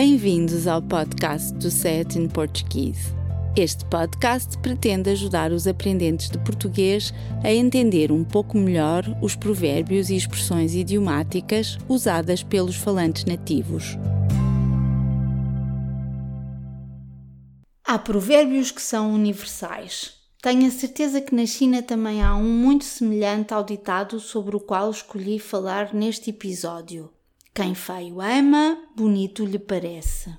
Bem-vindos ao podcast do Set in Portuguese. Este podcast pretende ajudar os aprendentes de português a entender um pouco melhor os provérbios e expressões idiomáticas usadas pelos falantes nativos. Há provérbios que são universais. Tenho a certeza que na China também há um muito semelhante ao ditado sobre o qual escolhi falar neste episódio. Quem feio ama, bonito lhe parece.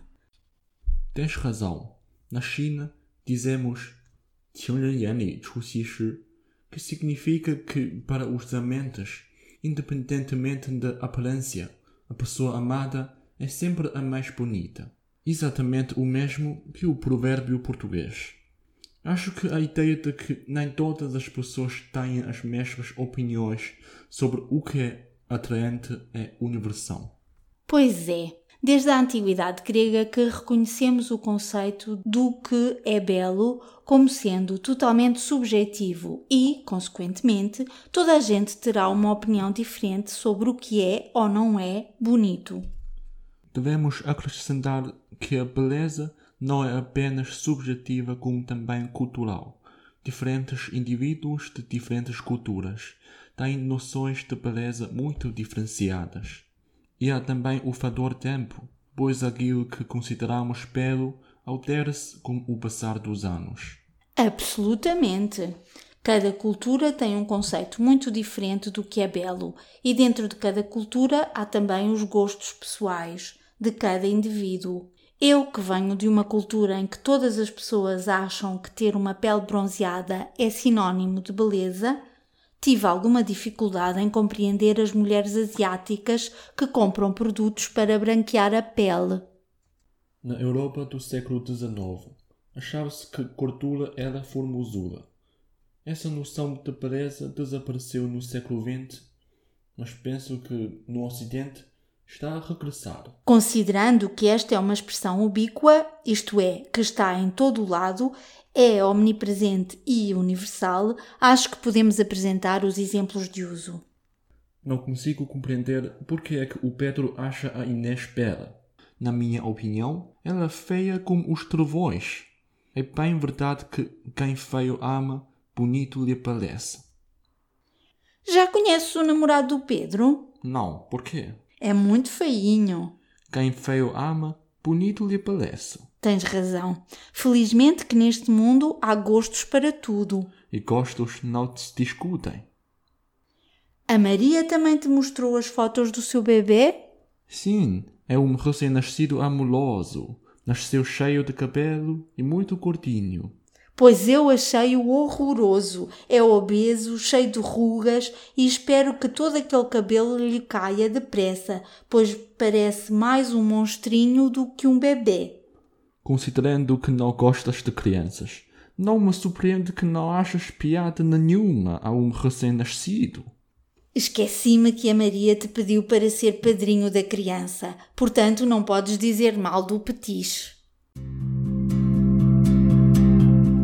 Tens razão. Na China dizemos 情人眼里出西施, que significa que para os amantes, independentemente da aparência, a pessoa amada é sempre a mais bonita. Exatamente o mesmo que o provérbio português. Acho que a ideia de que nem todas as pessoas têm as mesmas opiniões sobre o que é atraente é universal. Pois é, desde a antiguidade grega que reconhecemos o conceito do que é belo como sendo totalmente subjetivo e, consequentemente, toda a gente terá uma opinião diferente sobre o que é ou não é bonito. Devemos acrescentar que a beleza não é apenas subjetiva, como também cultural. Diferentes indivíduos de diferentes culturas têm noções de beleza muito diferenciadas. E há também o fator tempo, pois aquilo que consideramos belo altera-se com o passar dos anos. Absolutamente. Cada cultura tem um conceito muito diferente do que é belo, e dentro de cada cultura há também os gostos pessoais de cada indivíduo. Eu, que venho de uma cultura em que todas as pessoas acham que ter uma pele bronzeada é sinónimo de beleza, tive alguma dificuldade em compreender as mulheres asiáticas que compram produtos para branquear a pele. Na Europa do século XIX, achava-se que cordura era formosura. Essa noção de beleza desapareceu no século XX, mas penso que no Ocidente está a regressar. Considerando que esta é uma expressão ubíqua, isto é, que está em todo o lado, é omnipresente e universal, acho que podemos apresentar os exemplos de uso. Não consigo compreender porque é que o Pedro acha a Inês bela. Na minha opinião, ela é feia como os trovões. É bem verdade que quem feio ama, bonito lhe parece. Já conheces o namorado do Pedro? Não, por quê? É muito feinho. Quem feio ama, bonito lhe parece. Tens razão. Felizmente que neste mundo há gostos para tudo. E gostos não se discutem. A Maria também te mostrou as fotos do seu bebê? Sim, é um recém-nascido amoroso. Nasceu cheio de cabelo e muito curtinho. Pois eu achei-o horroroso. É obeso, cheio de rugas e espero que todo aquele cabelo lhe caia depressa, pois parece mais um monstrinho do que um bebê considerando que não gostas de crianças. Não me surpreende que não achas piada nenhuma a um recém-nascido. Esqueci-me que a Maria te pediu para ser padrinho da criança, portanto não podes dizer mal do petiche.